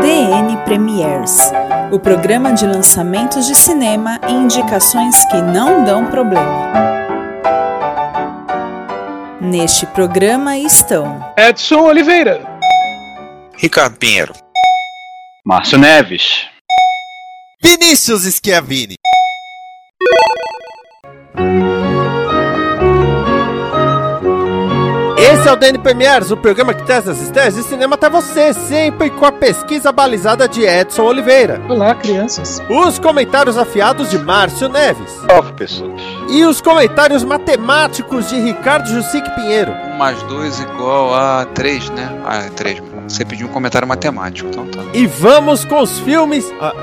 DN Premiers o programa de lançamentos de cinema e indicações que não dão problema. Neste programa estão Edson Oliveira, Ricardo Pinheiro, Márcio Neves, Vinícius Schiavini. Esse é o DN Premiers, o programa que testa as ideias de cinema até você, sempre com a pesquisa balizada de Edson Oliveira. Olá, crianças. Os comentários afiados de Márcio Neves. Salve, pessoas. E os comentários matemáticos de Ricardo Jussique Pinheiro. 1 mais 2 igual a 3, né? Ah, é 3. Você pediu um comentário matemático, então tá. E vamos com os filmes. Ah,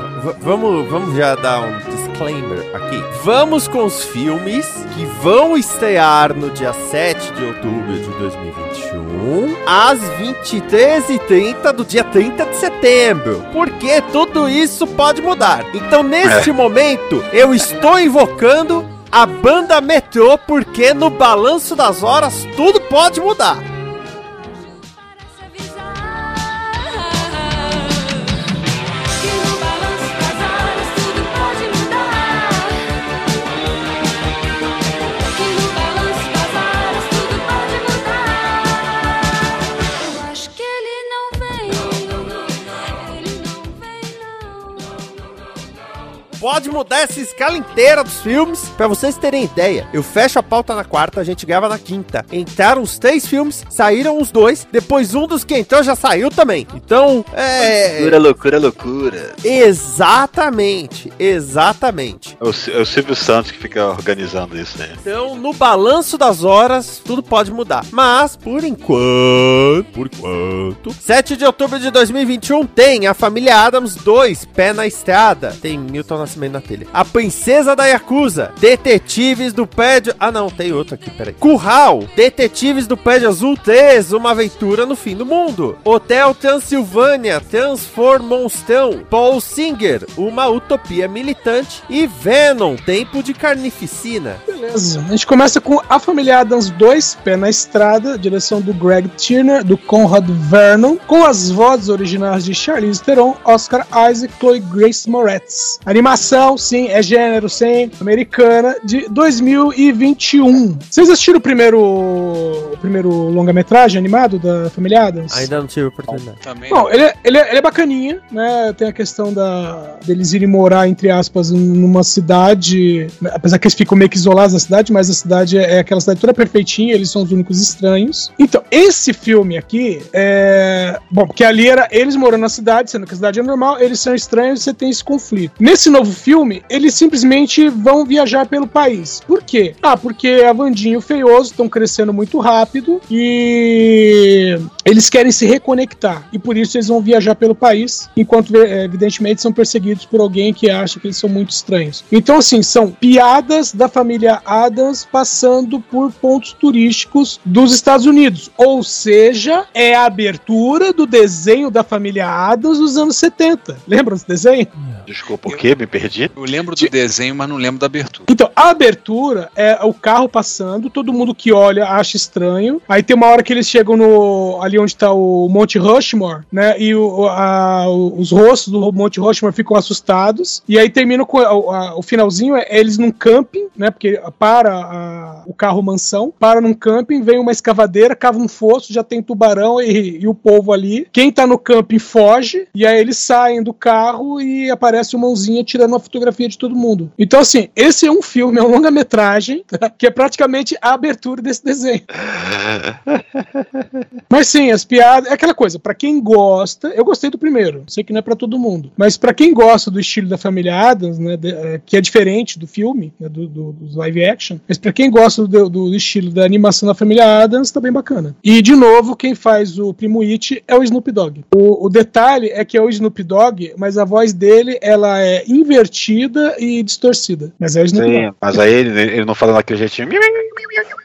vamos, vamos já dar um disclaimer aqui. Vamos com os filmes que vão estrear no dia 7 de outubro de 2021, às 23h30 do dia 30 de setembro. Porque tudo isso pode mudar. Então, neste é. momento, eu estou invocando a banda Metrô, porque no balanço das horas tudo pode mudar. Pode mudar essa escala inteira dos filmes. Para vocês terem ideia, eu fecho a pauta na quarta, a gente grava na quinta. Entraram os três filmes, saíram os dois, depois um dos que entrou já saiu também. Então, é. Loucura, loucura, loucura. Exatamente, exatamente. É o, é o Silvio Santos que fica organizando isso, né? Então, no balanço das horas, tudo pode mudar. Mas, por enquanto, por enquanto, 7 de outubro de 2021 tem a família Adams 2, Pé na Estrada. Tem Milton Nascimento Na telha. A Princesa da Yakuza. Detetives do Pé de... Ah, não, tem outro aqui, peraí. Curral. Detetives do Pé de Azul 3. Uma aventura no fim do mundo. Hotel Transilvânia. Transformonstão. Paul Singer. Uma utopia militante. E Venom. Tempo de carnificina. Beleza. A gente começa com A Família Adams 2. Pé na Estrada. Direção do Greg Turner. Do Conrad Vernon. Com as vozes originais de Charlize Theron, Oscar Isaac, Chloe Grace Moretz. Animação animação, sim, é gênero, sim, americana, de 2021. Vocês assistiram o primeiro, o primeiro longa-metragem animado da Família Adams? Ainda não tive oportunidade. Também Bom, ele, é, ele, é, ele é bacaninha, né? Tem a questão da, deles irem morar, entre aspas, numa cidade, apesar que eles ficam meio que isolados da cidade, mas a cidade é, é aquela cidade toda perfeitinha, eles são os únicos estranhos. Então, esse filme aqui é. Bom, porque ali era eles morando na cidade, sendo que a cidade é normal, eles são estranhos e você tem esse conflito. Nesse novo filme, eles simplesmente vão viajar pelo país. Por quê? Ah, porque a Vandinha e o Feioso estão crescendo muito rápido e eles querem se reconectar. E por isso eles vão viajar pelo país, enquanto, eh, evidentemente, são perseguidos por alguém que acha que eles são muito estranhos. Então, assim, são piadas da família Adams passando por pontos turísticos dos Estados Unidos. Ou seja, é a abertura do desenho da família Adams dos anos 70. Lembram desse desenho? Desculpa, o quê? Me perdi Eu lembro do desenho, mas não lembro da abertura. Então, a abertura é o carro passando, todo mundo que olha acha estranho. Aí tem uma hora que eles chegam no ali onde tá o Monte Rushmore, né? E o, a, os rostos do Monte Rushmore ficam assustados. E aí termina com a, a, o finalzinho é eles num camping, né? Porque para o carro mansão, para num camping, vem uma escavadeira, cava um fosso, já tem tubarão e, e o povo ali. Quem tá no camping foge, e aí eles saem do carro e aparece o mãozinha tirando uma fotografia de todo mundo. Então, assim, esse é um filme, é um longa-metragem, tá? que é praticamente a abertura desse desenho. Mas sim, as piadas, é aquela coisa, pra quem gosta, eu gostei do primeiro, sei que não é pra todo mundo, mas pra quem gosta do estilo da família Adams, né, de- é, que é diferente do filme, né, do, do, dos live action, mas pra quem gosta do, do estilo da animação da família Adams, tá bem bacana. E, de novo, quem faz o Primo It é o Snoop Dogg. O, o detalhe é que é o Snoop Dogg, mas a voz dele, ela é invertida e distorcida, mas é Dogg. Sim, mas aí ele, ele não fala daquele jeitinho.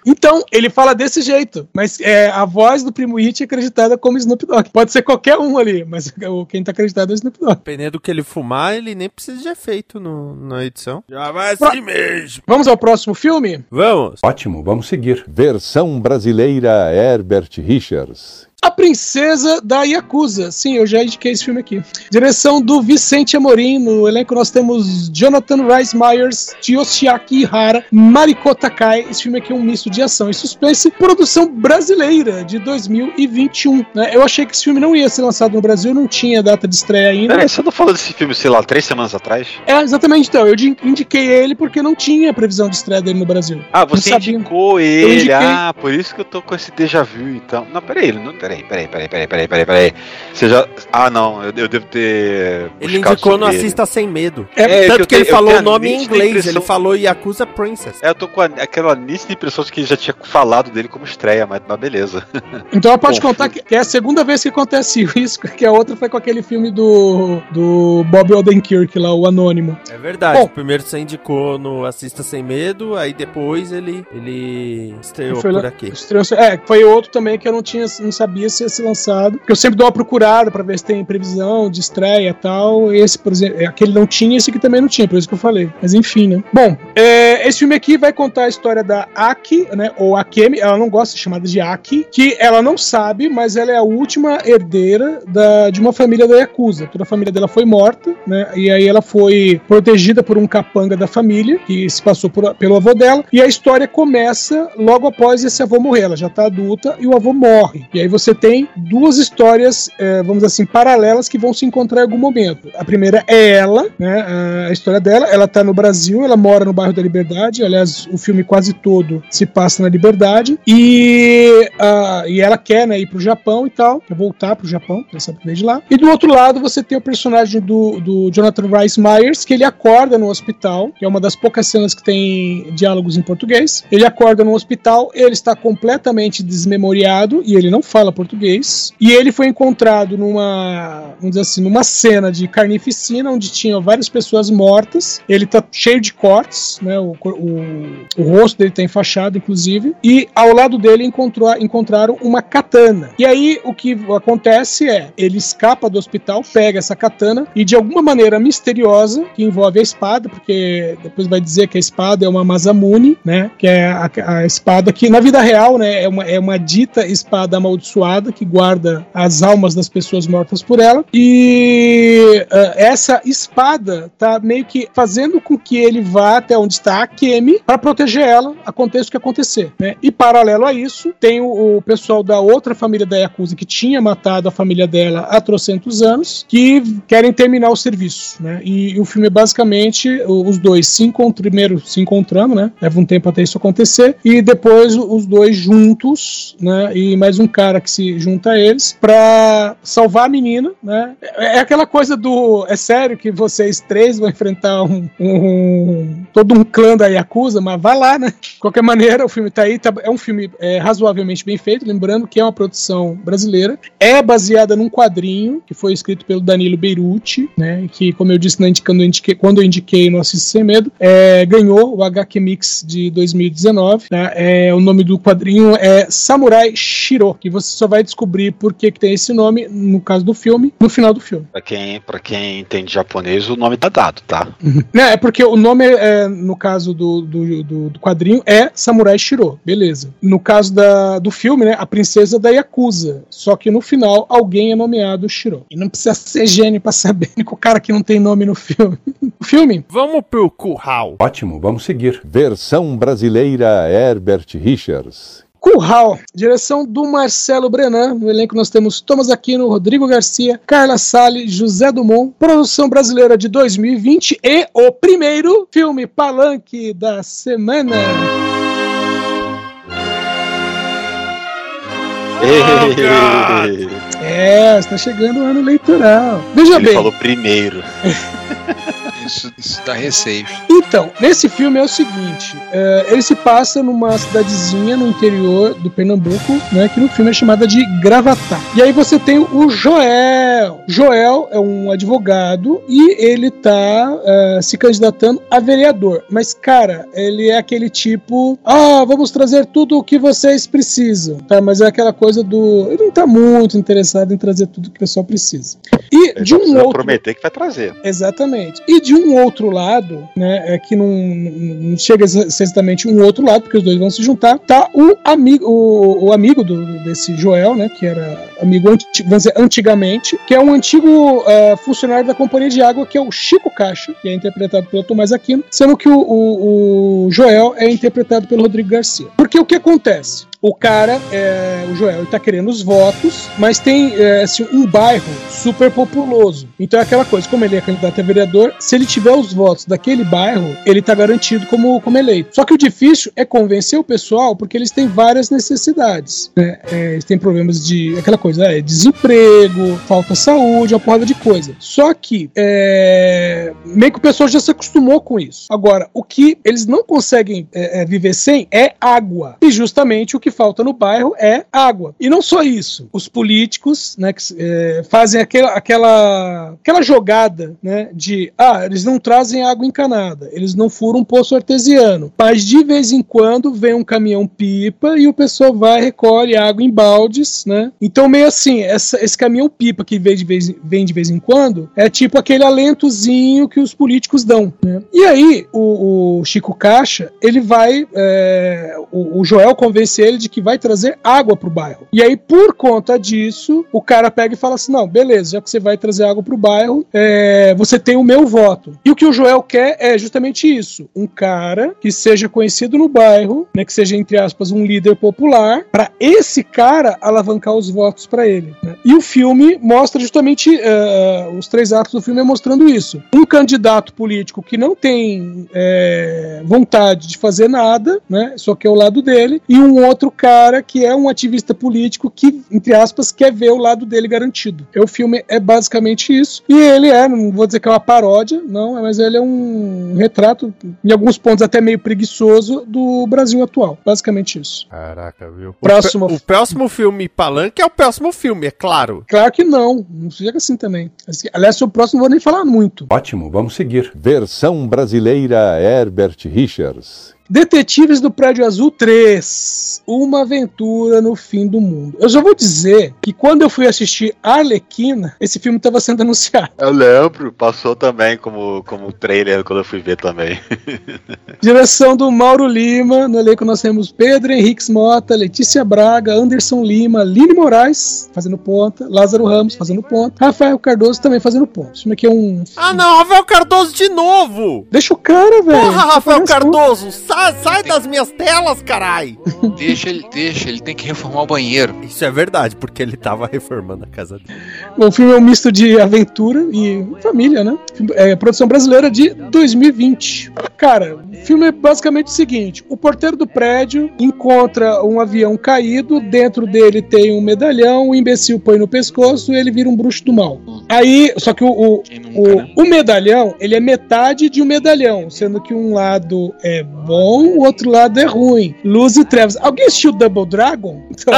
Então, ele fala desse jeito, mas é, a voz do Primo It é acreditada como Snoop Dogg. Pode ser qualquer um ali, mas o- quem tá acreditado é o Snoop Dogg. Dependendo do que ele fumar, ele nem precisa de efeito no, na edição. Já vai Pro- assim mesmo. Vamos ao próximo filme? Vamos. Ótimo, vamos seguir. Versão brasileira Herbert Richards. A Princesa da Yakuza. Sim, eu já indiquei esse filme aqui. Direção do Vicente Amorim. No elenco nós temos Jonathan Rice Myers, Yoshiaki Ihara, Mariko Takai. Esse filme aqui é um misto de ação e suspense. Produção brasileira de 2021. né? Eu achei que esse filme não ia ser lançado no Brasil, não tinha data de estreia ainda. Peraí, você não falou desse filme, sei lá, três semanas atrás? É, exatamente. Então, eu di- indiquei ele porque não tinha previsão de estreia dele no Brasil. Ah, você indicou ele. Ah, por isso que eu tô com esse déjà vu, então. Não, peraí, ele não. Peraí, peraí, peraí, peraí, peraí, peraí, peraí. Você já. Ah, não, eu, eu devo ter. Ele indicou no. Assista Sem Medo. É, É, Tanto eu que ele tenho- eu falou o nome em inglês, impressão- ele falou Yakuza Princess. É, eu tô com a- aquela nítida impressão de que já tinha falado dele como estreia, mas, mas beleza. Então pode Bom, contar que que é a segunda vez que acontece isso, que a outra foi com aquele filme do, do Bob Odenkirk lá, o Anônimo. É verdade. Bom. Primeiro você indicou no Assista Sem Medo, aí depois ele, ele estreou Foi lá- por aqui. Estreou- É, foi outro também que eu não tinha, não sabia ia ser lançado. Porque eu sempre dou uma procurada pra ver se tem previsão de estreia e tal. Esse, por exemplo, é, aquele não tinha, esse aqui também não tinha, por isso que eu falei. Mas enfim, né? Bom, é, esse filme aqui vai contar a história da Aki, né? Ou Akemi, ela não gosta de ser chamada de Aki, que ela não sabe, mas ela é a última herdeira da, de uma família da Yakuza. Toda a família dela foi morta, né? E aí ela foi protegida por um capanga da família, que se passou por- pelo avô dela. E a história começa logo após esse avô morrer. Ela já tá adulta e o avô morre. E aí você tem duas histórias, eh, vamos assim, paralelas que vão se encontrar em algum momento. A primeira é ela, né? a- história dela. Ela tá no Brasil, ela mora no bairro da Liberdade. Aliás, o filme quase todo se passa na Liberdade. E, e ela quer né, ir pro Japão e tal, quer voltar pro Japão, ela sabe que veio de lá. E do outro lado você tem o personagem do, do Jonathan Rice Myers, que ele acorda no hospital, que é uma das poucas cenas que tem diálogos em português. Ele acorda no hospital, ele está completamente desmemoriado e ele não fala português. E ele foi encontrado numa, vamos dizer assim, numa cena de carnificina onde tinha várias pessoas mortas. Ele tá cheio de cortes, né? O, o, o rosto dele tá enfaixado, inclusive. E ao lado dele encontrou, encontraram uma katana. E aí o que acontece é, ele escapa do hospital, pega essa katana e de alguma maneira misteriosa, que envolve a espada, porque depois vai dizer que a espada é uma Masamune, né? Que é a, a espada que na vida real, né, é uma, é uma dita espada amaldiçoada que guarda as almas das pessoas mortas por ela. E ah, essa espada tá meio que fazendo com que ele vá até onde está a Kemi para proteger ela, aconteça o que acontecer, né? E paralelo a isso, tem o, o pessoal da outra família da Yakuza que tinha matado a família dela há trocentos anos, que querem terminar o serviço, né? E, o filme é basicamente os dois se encontram, primeiro se encontrando, né? Leva um tempo até isso acontecer, e depois os dois juntos, né? E mais um cara que se junta a eles para salvar a menina, né? É, é aquela coisa do. É sério que vocês três vão enfrentar um, um- todo um clã da Yakuza, mas vai lá, né? De qualquer maneira, o filme tá aí, tá- é um filme é, razoavelmente bem feito, lembrando que é uma produção brasileira, é baseada num quadrinho que foi escrito pelo Danilo Beirute, né? Que, como eu disse na quando eu indiquei, quando eu indiquei no Assiste Sem Medo, é, ganhou o HQ Mix de 2019. Tá? É, o nome do quadrinho é Samurai Shiro, que você só vai descobrir por que, que tem esse nome, no caso do filme, no final do filme. Pra quem, pra quem entende japonês, o nome tá dado, tá? Né, é porque o nome, é, no caso do, do, do- do quadrinho, é Samurai Shiro, beleza. No caso da, do filme, né, a princesa da Yakuza. Só que no final, alguém é nomeado Shiro. E não precisa ser gênio pra saber que o cara que não tem nome no filme. o filme Vamos pro curral. Ótimo, vamos seguir. Versão brasileira Herbert Richards. Curral, direção do Marcelo Brenan. No elenco nós temos Thomas Aquino, Rodrigo Garcia, Carla Salles, José Dumont. Produção brasileira de 2020 e o primeiro filme palanque da semana. Ei, É, está chegando o ano eleitoral. Veja Ele bem. falou primeiro. Isso, isso dá receios. Então, nesse filme é o seguinte: é, ele se passa numa cidadezinha no interior do Pernambuco, né? Que no filme é chamada de Gravatá. E aí você tem o Joel. Joel é um advogado e ele tá é, se candidatando a vereador. Mas, cara, ele é aquele tipo: ah, vamos trazer tudo o que vocês precisam. Tá? Mas é aquela coisa do. Ele não tá muito interessado em trazer tudo o que o pessoal precisa. E Ele de só um outro. prometer que vai trazer. Exatamente. E de um outro lado, né, é que não, não chega exatamente um outro lado, porque os dois vão se juntar, tá o amigo, o, o amigo do, desse Joel, né, que era amigo anti- dizer, antigamente, que é um antigo eh, funcionário da companhia de água, que é o Chico Caixa, que é interpretado pelo Tomás Aquino, sendo que o, o- o Joel é interpretado pelo Rodrigo Garcia. Porque o que acontece? O cara, é, o Joel, ele tá querendo os votos, mas tem é, assim, um bairro super populoso. Então é aquela coisa, como ele é candidato a vereador, se ele tiver os votos daquele bairro, ele tá garantido como, como eleito. Só que o difícil é convencer o pessoal, porque eles têm várias necessidades. né? É, eles têm problemas de aquela coisa, é, desemprego, falta saúde, uma porrada de coisa. Só que é, meio que o pessoal já se acostumou com isso. Agora, o que eles não conseguem é, é, viver sem é água. E justamente o que falta no bairro é água. E não só isso. Os políticos, né, que é, fazem aquela, aquela, aquela jogada, né, de ah, eles não trazem água encanada, eles não furam um poço artesiano, mas de vez em quando vem um caminhão pipa e o pessoal vai recolhe água em baldes, né? Então meio assim, essa- esse caminhão pipa que vem de vez, vem de vez em quando é tipo aquele alentozinho que os políticos dão, né? E aí o, o Chico Caixa ele vai, é, o, o Joel convence ele de que vai trazer água pro bairro. E aí por conta disso o cara pega e fala assim, não, beleza, já que você vai trazer água pro bairro, é, você tem o meu voto. E o que o Joel quer é justamente isso, um cara que seja conhecido no bairro, né, que seja entre aspas um líder popular, para esse cara alavancar os votos para ele. né? E o filme mostra justamente eh, os três atos do filme é mostrando isso. Um candidato político que não tem eh, vontade de fazer nada, né, só que é o lado dele, e um outro cara que é um ativista político que, entre aspas, quer ver o lado dele garantido. E o filme é basicamente isso. E ele é, não vou dizer que é uma paródia, não, mas ele é um retrato, em alguns pontos até meio preguiçoso, do Brasil atual. Basicamente isso. Caraca, viu? Próximo. O, o próximo filme Palanque é o próximo filme, é claro. Claro que não, não chega assim também. Aliás, o próximo não vou nem falar muito. Ótimo, vamos seguir. Versão brasileira Herbert Richards. Detetives do Prédio Azul 3. Uma aventura no fim do mundo. Eu já vou dizer que quando eu fui assistir Arlequina, esse filme estava sendo anunciado. Eu lembro, passou também como, como trailer quando eu fui ver também. Direção do Mauro Lima. No elenco nós temos Pedro Henriques Mota, Letícia Braga, Anderson Lima, Line Moraes fazendo ponta, Lázaro Ramos fazendo ponta, Rafael Cardoso também fazendo ponta. Esse filme aqui é um. Ah não, Rafael Cardoso de novo! Deixa o cara, velho. Porra, Rafael Parece um- Cardoso, sai, das minhas telas, carai! Deixa ele, deixa, ele tem que reformar o banheiro. Isso é verdade, porque ele tava reformando a casa dele. Bom, o filme é um misto de aventura e família, né? É produção brasileira de 2020. Cara, o filme é basicamente o seguinte: o porteiro do prédio encontra um avião caído, dentro dele tem um medalhão, o imbecil põe no pescoço e ele vira um bruxo do mal. Aí, só que o, o, nunca, né? o, o medalhão, ele é metade de um medalhão, sendo que um lado é bom, o outro lado é ruim. Luz e trevas. Alguém assistiu Double Dragon? Então,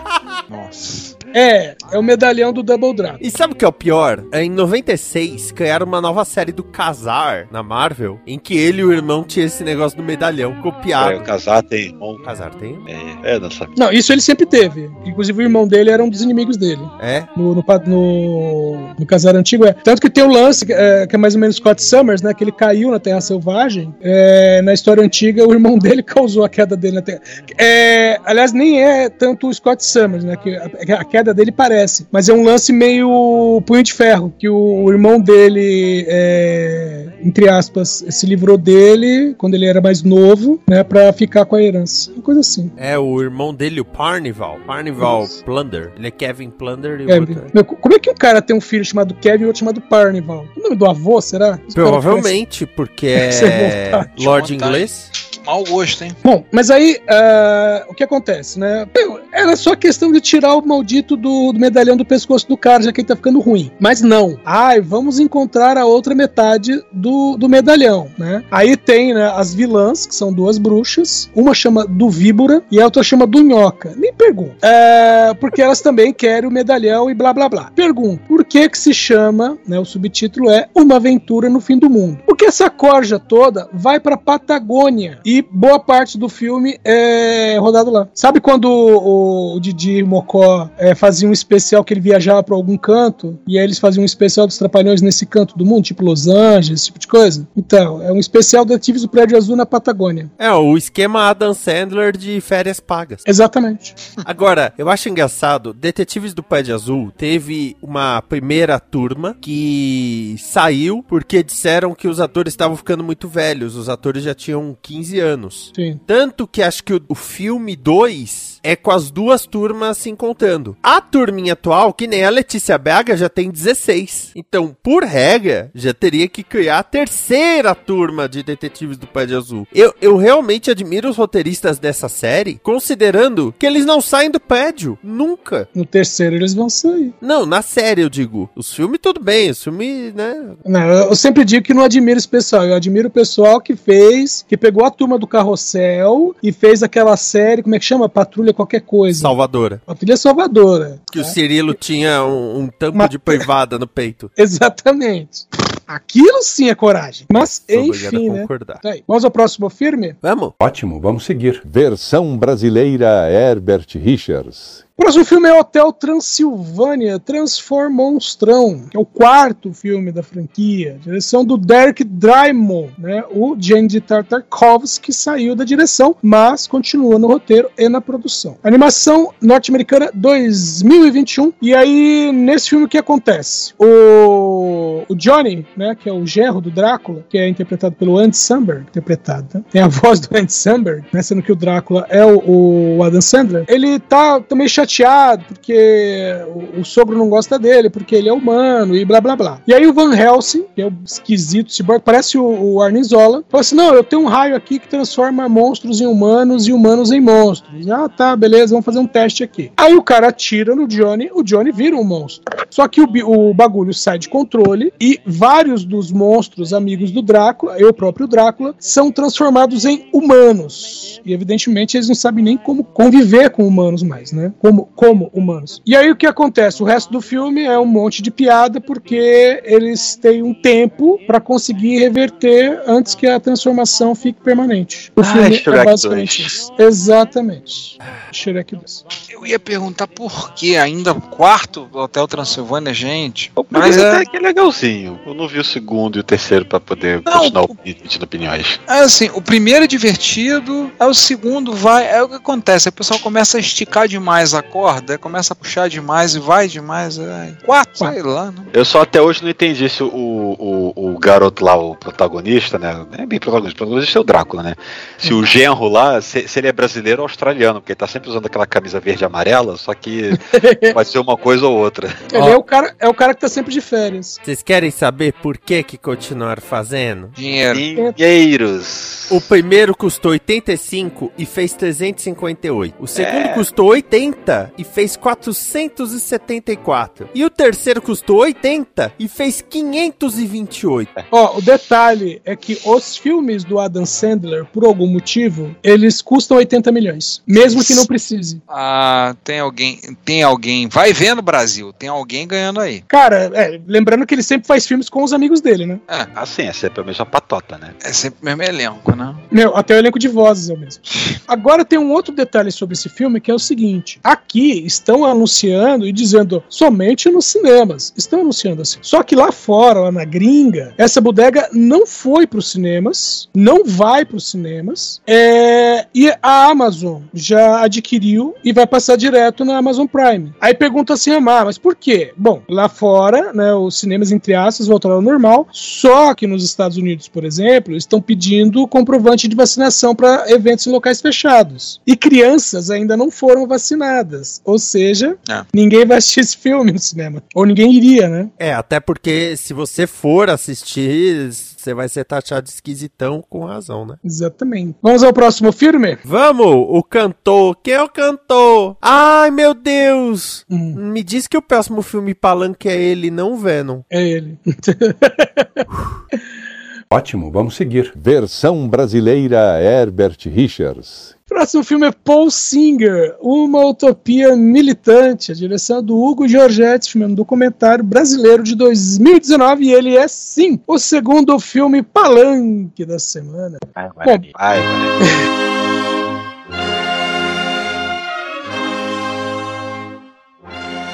Nossa. É, é o medalhão do Double Dragon. E sabe o que é o pior? Em 96, criaram uma nova série do Casar na Marvel, em que ele e o irmão tinham esse negócio do medalhão É, copiado. o casar tem irmão. O Casar tem? É, é, não sabe. Não, isso ele sempre teve. Inclusive o irmão dele era um dos inimigos dele. É? No, no, no, no casar antigo é. Tanto que tem o lance, é, que é mais ou menos Scott Summers, né? Que ele caiu na Terra Selvagem. É, na história antiga, o irmão dele causou a queda dele na Terra. É, aliás, nem é tanto o Scott Summers, né? Que a, a queda dele parece. Mas é um lance meio punho de ferro. Que o, o irmão dele, é, entre aspas, se livrou dele quando ele era mais novo, né? Pra ficar com a herança. Uma coisa assim. É o irmão dele, o Parnival. Parnival Isso. Plunder. Ele é Kevin Plunder e o É, outro é- meu, como é que um cara tem um filho chamado Kevin e outro chamado Parnival? O nome do avô, será? Provavelmente, porque é vontade. Lord. Inglês. Mau gosto, hein? Bom, mas aí ah, o que acontece, né? Meu, Era só questão de tirar o maldito do, do medalhão do pescoço do cara, já que ele tá ficando ruim. Mas não. Ai, vamos encontrar a outra metade do, do medalhão, né? Aí tem né, as vilãs, que são duas bruxas. Uma chama do Víbora e a outra chama do Nhoca. Nem pergunto. É, porque elas também querem o medalhão e blá blá blá. Pergunto, por que que se chama, né, o subtítulo é Uma Aventura no Fim do Mundo? Porque essa corja toda vai pra Patagônia e boa parte do filme é rodado lá. Sabe quando o, o Didi Mocó é, fazia um especial que ele viajava pra algum canto e aí eles faziam um especial dos Trapalhões nesse canto do mundo, tipo Los Angeles, esse tipo de coisa? Então, é um especial Detetives do Prédio Azul na Patagônia. É, o esquema Adam Sandler de férias pagas. Exatamente. Agora, eu acho engraçado, Detetives do Pé de Azul teve uma primeira turma que saiu porque disseram que os atores estavam ficando muito velhos, os atores já tinham 15 anos. Sim. Tanto que acho que o, o filme 2 é com as duas turmas se encontrando. A turminha atual, que nem a Letícia Braga, já tem 16. Então, por regra, já teria que criar a terceira turma de Detetives do Pé de Azul. Eu, eu realmente admiro os roteiristas dessa série, considerando que eles não saem do prédio. Nunca. No terceiro eles vão sair. Não, na série eu digo. Os filmes tudo bem, os filmes, né? Não, eu sempre digo que não admiro esse pessoal. Eu admiro o pessoal que fez, que pegou a turma do Carrossel e fez aquela série, como é que chama? Patrulha qualquer coisa. Salvadora. Patrulha Salvadora. Que o Cirilo tinha um, um tampo Uma- de privada no peito. Exatamente. Aquilo sim é coragem. Mas, Sou enfim, a né? concordar. Tá aí. Vamos ao próximo filme? Vamos? Ótimo, vamos seguir. Versão brasileira Herbert Richards. Próximo filme é Hotel Transilvânia Transform Monstrão, que é o quarto filme da franquia. Direção do Derek Drymon, né? O Jandy Tartakovsky saiu da direção, mas continua no roteiro e na produção. Animação norte-americana 2021. E aí, nesse filme, o que acontece? O, o Johnny, né? Que é o genro do Drácula, que é interpretado pelo Andy Samberg, interpretado, né? Tem a voz do Andy Samberg, né? Sendo que o Drácula é o, o Adam Sandler. Ele tá também chateado porque o, o sogro não gosta dele, porque ele é humano e blá blá blá. E aí o Van Helsing, que é o esquisito cyborg, parece o, o Arnizola, fala assim: não, eu tenho um raio aqui que transforma monstros em humanos e humanos em monstros. Ah, tá, beleza, vamos fazer um teste aqui. Aí o cara atira no Johnny, o Johnny vira um monstro. Só que o, o bagulho sai de controle e vários dos monstros amigos do Drácula, e o próprio Drácula, são transformados em humanos. E evidentemente eles não sabem nem como conviver com humanos mais, né? Como, como humanos. E aí o que acontece? O resto do filme é um monte de piada porque eles têm um tempo pra conseguir reverter antes que a transformação fique permanente. O Ah, filme é Shrek basicamente 2. isso. Exatamente. Shrek 2. Eu ia perguntar por que ainda o quarto do Hotel Transilvânia, gente. O Mas é, até que é legalzinho. Eu não vi o segundo e o terceiro pra poder Não, continuar o- opiniões. é assim, o primeiro é divertido, aí o segundo vai. É o que acontece, aí o pessoal começa a esticar demais a corda, começa a puxar demais e vai demais. Aí. Quatro, sei lá. Não. Eu só até hoje não entendi se o, o, o garoto lá, o protagonista, né? Não é bem protagonista, o protagonista é o Drácula, né? Se o genro lá, se, se ele é brasileiro ou australiano, porque ele tá sempre usando aquela camisa verde e amarela, só que pode ser uma coisa ou outra. Ele Ó. é, o cara, é o cara que tá sempre de férias. Vocês querem saber por que que continuar fazendo? Dinheiro. Dinheiros. O primeiro custou 85 e fez 358. O segundo É. custou 80 e fez 474. E o terceiro custou 80 e fez 528. Ó, o detalhe é que os filmes do Adam Sandler, por algum motivo, eles custam 80 milhões. Mesmo que não precise. Ah, tem alguém. Tem alguém. Vai vendo, Brasil. Tem alguém ganhando aí. Cara, é, lembrando que ele sempre faz filmes com os amigos dele, né? É, Assim, é sempre a mesma patota, né? é sempre o mesmo elenco, né? Meu, até o elenco de vozes é o mesmo. Agora tem um outro detalhe sobre esse filme que é o seguinte: aqui estão anunciando e dizendo somente nos cinemas. Estão anunciando assim. Só que lá fora, lá na gringa, essa bodega não foi para os cinemas, não vai para os cinemas. é, e a Amazon já adquiriu e vai passar direto na Amazon Prime. Aí pergunta assim, Amar, mas por quê? Bom, lá fora, né, os cinemas entre aspas voltaram ao normal, só que nos Estados Unidos, por exemplo, estão pedindo comprovante de vacinação para eventos em locais fechados. E crianças ainda não foram vacinadas. Ou seja, É. ninguém vai assistir esse filme no cinema. Ou ninguém iria, né? É, até porque se você for assistir, você vai ser taxado de esquisitão com razão, né? Exatamente. Vamos ao próximo filme? Vamos, o cantor. Quem é o cantor? Ai, meu Deus! Hum, Me diz que o próximo filme palanque é ele, não Venom. é ele. Ótimo, vamos seguir. Versão brasileira Herbert Richards. Próximo filme é Paul Singer, Uma Utopia Militante. A direção é do Hugo Giorgetti, filme é um documentário brasileiro de 2019 e ele é, sim, o segundo filme palanque da semana. Guarani, vai, Guarani.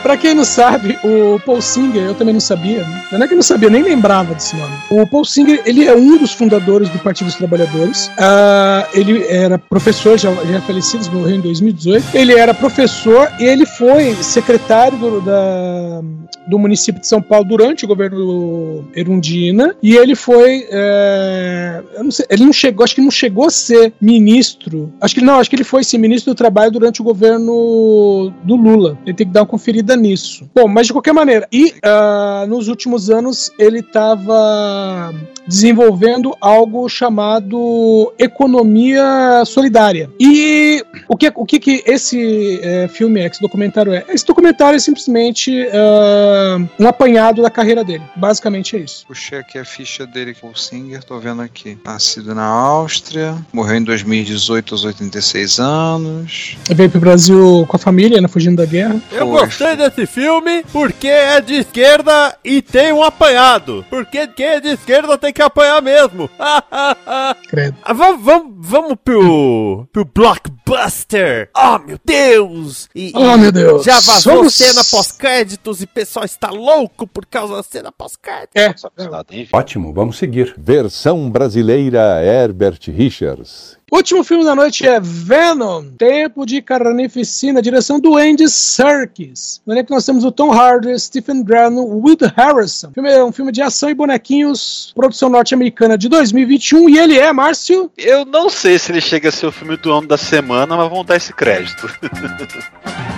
Pra quem não sabe, o Paul Singer, eu também não sabia, né? não é que eu não sabia, nem lembrava desse nome. O Paul Singer, ele é um dos fundadores do Partido dos Trabalhadores. Ah, ele era professor, já, já é falecido, morreu em 2018. Ele era professor e ele foi secretário do, da, do município de São Paulo durante o governo Erundina. E ele foi. é, eu não sei, ele não chegou, acho que não chegou a ser ministro. Acho que não, acho que ele foi sim, ministro do Trabalho durante o governo do Lula. Ele tem que dar uma conferida nisso. Bom, mas de qualquer maneira, e ah, nos últimos anos ele estava desenvolvendo algo chamado economia solidária. E o que, o que, que esse eh, filme é, esse documentário é? Esse documentário é simplesmente ah, um apanhado da carreira dele. Basicamente é isso. Puxei aqui a ficha dele com o Singer, tô vendo aqui. Nascido na Áustria, morreu em 2018 aos 86 anos. Ele veio pro Brasil com a família, né, fugindo da guerra. Eu Foi. gostei desse filme porque é de esquerda e tem um apanhado. Porque quem é de esquerda tem que apanhar mesmo. Credo. Ah, vamos, vamos, vamos pro, pro blockbuster. Oh, meu Deus! E, Oh, meu Deus. Já vazou Vamos- cena pós-créditos e o pessoal está louco por causa da cena pós-créditos. É. Ótimo, vamos seguir. Versão brasileira Herbert Richards. Último filme da noite é Venom, Tempo de Carnificina, direção do Andy Serkis. No elenco nós temos o Tom Hardy, Stephen Graham, Will Harrison. O filme é um filme de ação e bonequinhos, produção norte-americana de 2021, e ele é, Márcio, Eu não sei se ele chega a ser o filme do ano da semana, mas vamos dar esse crédito.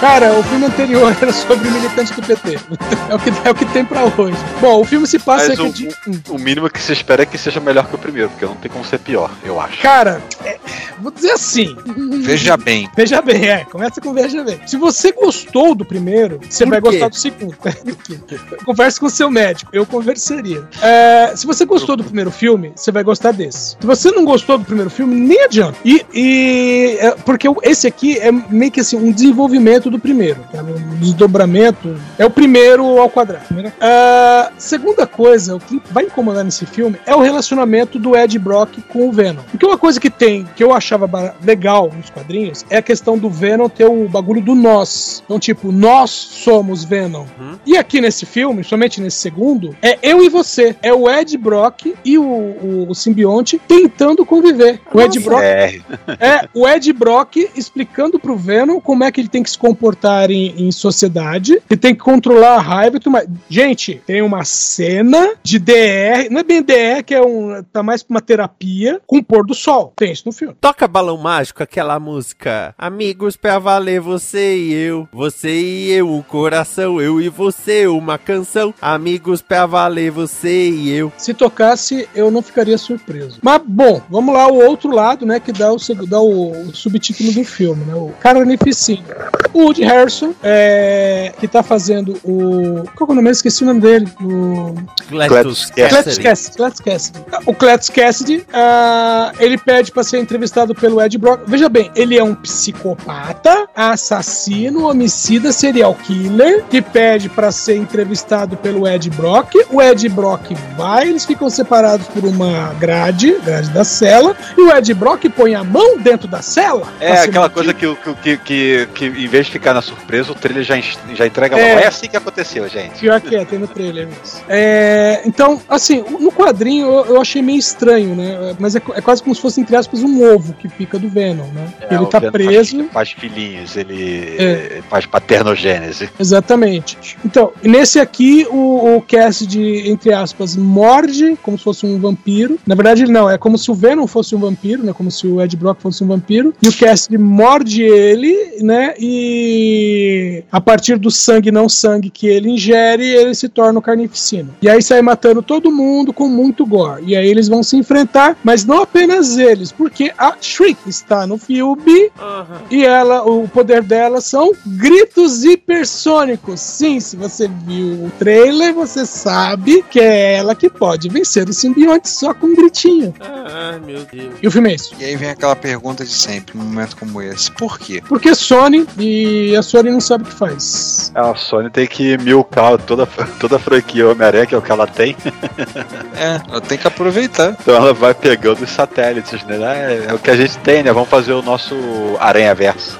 Cara, o filme anterior era sobre militantes do PT. É o que, é o que tem pra hoje. Bom, o filme se passa Mas aqui o, de. o mínimo que se espera é que seja melhor que o primeiro, porque não tem como ser pior, eu acho. Cara, é, vou dizer assim. Veja bem. Veja bem, é, começa com veja bem. Se você gostou do primeiro, você Por vai quê? gostar do segundo. Converse com o seu médico, eu conversaria. É, se você gostou do primeiro filme, você vai gostar desse. Se você não gostou do primeiro filme, nem adianta. E, e é, porque esse aqui é meio que assim, um desenvolvimento do primeiro, tá? um desdobramento. É o primeiro ao quadrado. Ah, segunda coisa, o que vai incomodar nesse filme é o relacionamento do Ed Brock com o Venom. Porque uma coisa que tem, que eu achava legal nos quadrinhos, é a questão do Venom ter o bagulho do nós. Então, tipo, nós somos Venom. E aqui nesse filme, somente nesse segundo, é eu e você. É o Ed Brock e o, o, o simbionte tentando conviver. O Ed Brock É, é o Ed Brock explicando pro Venom como é que ele tem que se comportar em, em sociedade, que tem que controlar a raiva e tudo mais. Gente, tem uma cena de DR, não é bem DR, que é um. tá mais pra uma terapia, com o pôr do sol. Tem isso no filme. Toca balão mágico, aquela música. Amigos pra valer, você e eu. Você e eu, um coração. Eu e você, uma canção. Amigos pra valer, você e eu. Se tocasse, eu não ficaria surpreso. Mas, bom, vamos lá, o outro lado, né, que dá o, dá o, o subtítulo do filme, né, o Carnificina. O Woody Harrison, é, que tá fazendo o... Qual que é o nome? Eu esqueci o nome dele. O... Cletus Cassidy. Cletus Cassidy. O Cletus Cassidy, ah, ele pede pra ser entrevistado pelo Ed Brock. Veja bem, ele é um psicopata, assassino, homicida, serial killer, que pede pra ser entrevistado pelo Ed Brock. O Ed Brock vai, eles ficam separados por uma grade, grade da cela, e o Ed Brock põe a mão dentro da cela. é aquela metido. coisa que, o- que, que, que, em vez de ficar na surpresa, o trailer já, já entrega É. logo. É assim que aconteceu, gente. Pior que é, tem no trailer. É, então, assim, no quadrinho eu, eu achei meio estranho, né? Mas é, é quase como se fosse, entre aspas, um ovo que pica do Venom, né? É, ele tá Venom preso. Faz, faz filhinhos, ele É. faz paternogênese. Exatamente. Então, nesse aqui, o, o Cassidy, entre aspas, morde como se fosse um vampiro. Na verdade, ele não, é como se o Venom fosse um vampiro, né? Como se o Ed Brock fosse um vampiro. E o Cassidy morde ele, né? E a partir do sangue não sangue que ele ingere, ele se torna o carnificina. E aí sai matando todo mundo com muito gore. E aí eles vão se enfrentar, mas não apenas eles, porque a Shriek está no filme e ela, o poder dela são gritos hipersônicos. Sim, se você viu o trailer, você sabe que é ela que pode vencer o simbionte só com um gritinho. Ai, meu Deus. E o filme é isso. E aí vem aquela pergunta de sempre, num momento como esse. Por quê? Porque Sony e a Sony não sabe o que faz. A Sony tem que milcar toda, toda a franquia Homem-Aranha, que é o que ela tem. É, ela tem que aproveitar. Então ela vai pegando os satélites, né? É, é o que a gente tem, né? Vamos fazer o nosso Aranha Verso.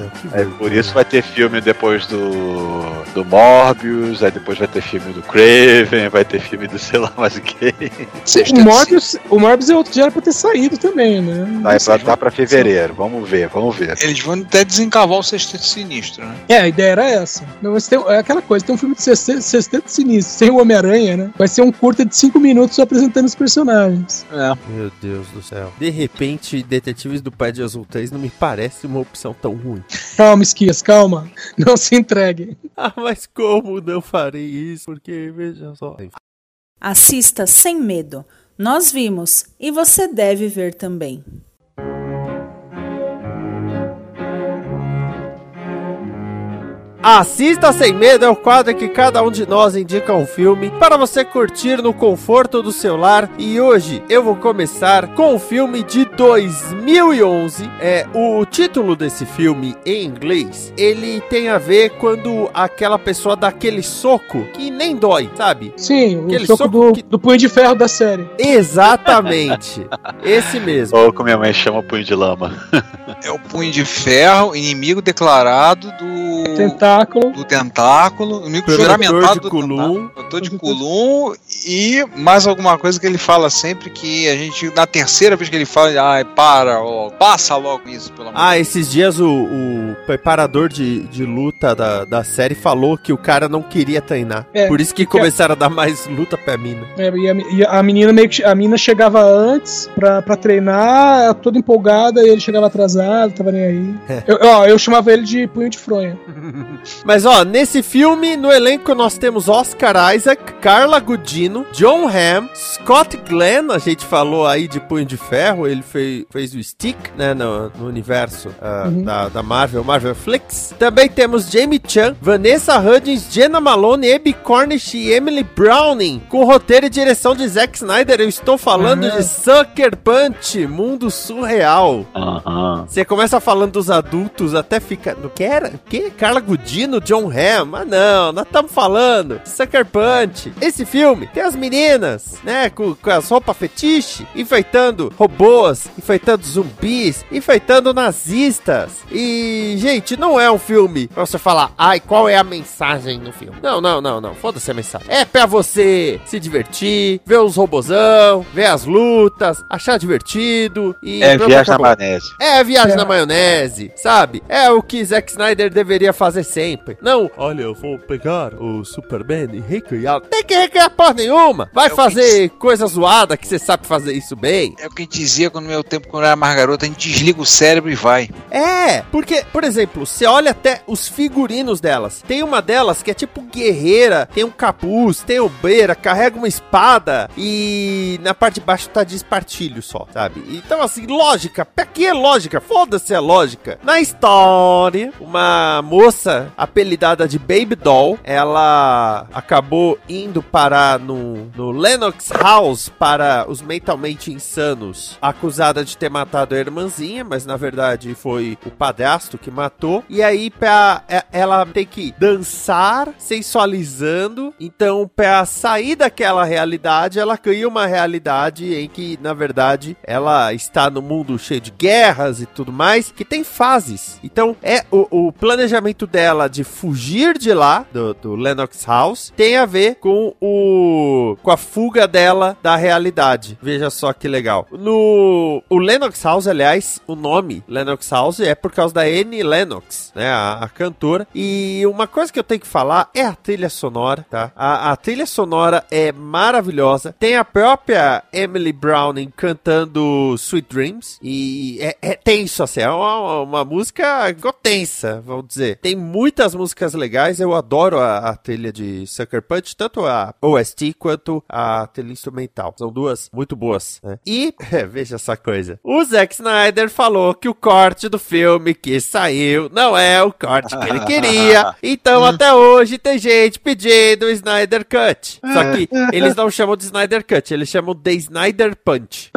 Céu. Que Aí por isso vai ter filme depois do, do Morbius, aí depois vai ter filme do Craven, vai ter filme do sei lá mais o que. O Morbius, o Morbius é outro que já era pra ter saído também, né? Vai pra, tá pra fevereiro, vamos ver, vamos ver. Eles vão até desencavar o sexteto sinistro, né? É, a ideia era essa. Não, mas tem, é aquela coisa, tem um filme de sexteto, sexteto sinistro, sem o Homem-Aranha, né? Vai ser um curta de 5 minutos apresentando os personagens. É. Meu Deus do céu. De repente, Detetives do Pai de Azul 3 não me parece uma opção tão ruim. Calma, Esquias, calma. Não se entregue. Ah, mas como não farei isso? Porque, veja só. Assista sem medo. Nós vimos e você deve ver também. Assista Sem Medo é o quadro em que cada um de nós indica um filme para você curtir no conforto do seu lar. E hoje eu vou começar com o filme de 2011. É o título desse filme em inglês. Ele tem a ver quando aquela pessoa dá aquele soco que nem dói, sabe? Sim, o Aquele soco, soco do, que- do punho de ferro da série. Exatamente. Esse mesmo. Ou como minha mãe chama punho de lama. É o punho de ferro, inimigo declarado do. Tentáculo. Do tentáculo, inimigo Protetor juramentado de do Kulum. protetor de Kulum e mais alguma coisa que ele fala sempre que a gente, na terceira vez que ele fala, ai, para, ó, passa logo isso, pelo amor Ah, esses dias o, o preparador de, de luta da, da série falou que o cara não queria treinar. É, Por isso que porque- começaram a dar mais luta pra mina. É, e, a, e a menina meio que. A menina chegava antes pra, pra treinar, toda empolgada, e ele chegava atrasado, tava nem aí. É. Eu, ó, eu chamava ele de punho de fronha. Mas ó, nesse filme, no elenco nós temos Oscar Isaac, Carla Gudino, John Hamm, Scott Glenn, a gente falou aí de Punho de Ferro, ele fez, fez o Stick, né, no, no universo ah, Uhum. da, da Marvel, Marvel Flix. Também temos Jamie Chan, Vanessa Hudgens, Jenna Malone, Abby Cornish e Emily Browning, com roteiro e direção de Zack Snyder. Eu estou falando Uhum. de Sucker Punch, Mundo Surreal. Você começa falando dos adultos, até fica. No que era? O que? Carla Gudino, John Hamm? Ah, não, nós estamos falando. de Sucker Punch. Esse filme tem as meninas, né? Com, com as roupas fetiche, enfeitando robôs, enfeitando zumbis, enfeitando nazistas. E, gente, não é um filme pra você falar, ai, qual é a mensagem no filme? Não, não, não, não. Foda-se a mensagem. É pra você se divertir, ver os robozão, ver as lutas, achar divertido e. É viagem na maionese. É viagem É. na maionese, sabe? É o que Zack Snyder deveria fazer sempre. Não, olha, eu vou pegar o Superman e recriar. Tem que recriar porra nenhuma. Vai É o que fazer coisa zoada que você sabe fazer isso bem. É o que a gente dizia quando no meu tempo, quando eu era mais garoto, a gente desliga o cérebro e vai. É, porque, por exemplo, você olha até os figurinos delas. Tem uma delas que é tipo guerreira, tem um capuz, tem obreira, carrega uma espada e na parte de baixo tá de espartilho só, sabe? Então, assim, lógica. Pra que é lógica? Foda-se a lógica. Na história, uma moça apelidada de Baby Doll, ela acabou indo parar no, no Lennox House para os mentalmente insanos, acusada de ter matado a irmãzinha, mas na verdade foi o padrasto que matou. E aí pra, ela tem que dançar sensualizando. Então, pra sair daquela realidade, ela cria uma realidade em que, na verdade, ela está no mundo cheio de guerras e tudo mais, que tem fases. Então, é o, o planejamento dela de fugir de lá, do, do Lennox House, tem a ver com o com a fuga dela da realidade. Veja só que legal. No o Lennox House, aliás, o nome Lennox House é por causa da Annie Lennox, né, a, a cantora. E uma coisa que eu tenho que falar é a trilha sonora, tá? A, a trilha sonora é maravilhosa. Tem a própria Emily Browning cantando Sweet Dreams e é, é tenso, assim, é uma, uma música tensa, vamos dizer. Tem muitas músicas legais, eu adoro a, a trilha de Sucker Punch, tanto a OST quanto a trilha instrumental. São duas muito boas, né? E, é, veja essa coisa. O Zack Snyder falou que o corte do filme que saiu não é o corte que ele queria. Então, até hoje, tem gente pedindo o Snyder Cut. Só que eles não chamam de Snyder Cut, eles chamam de Snyder Punch.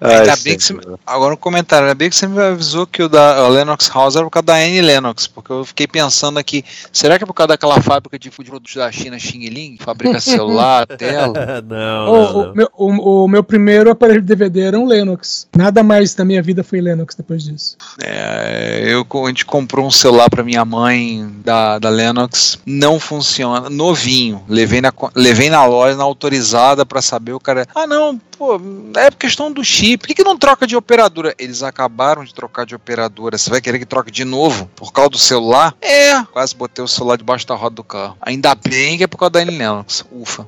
Ainda bem que você, agora um comentário, ainda bem que você me avisou que o da o Lennox House era por causa da Annie Lennox, porque eu fiquei pensando aqui, será que é por causa daquela fábrica de produtos da China, Xing Ling, que fabrica celular, tela? não, O, não, o não. meu, o- o meu primeiro aparelho de DVD era um Lennox. Nada mais na minha vida foi Lennox depois disso. É, eu, a gente comprou um celular pra minha mãe da, da Lennox, não funciona, novinho. Levei na, levei na loja, na autorizada pra saber o cara. Ah, não, pô, é questão do chip. Por que, que não troca de operadora? Eles acabaram de trocar de operadora. Você vai querer que troque de novo por causa do celular? É, quase botei o celular debaixo da roda do carro. Ainda bem que é por causa da Annie Lennox. Ufa.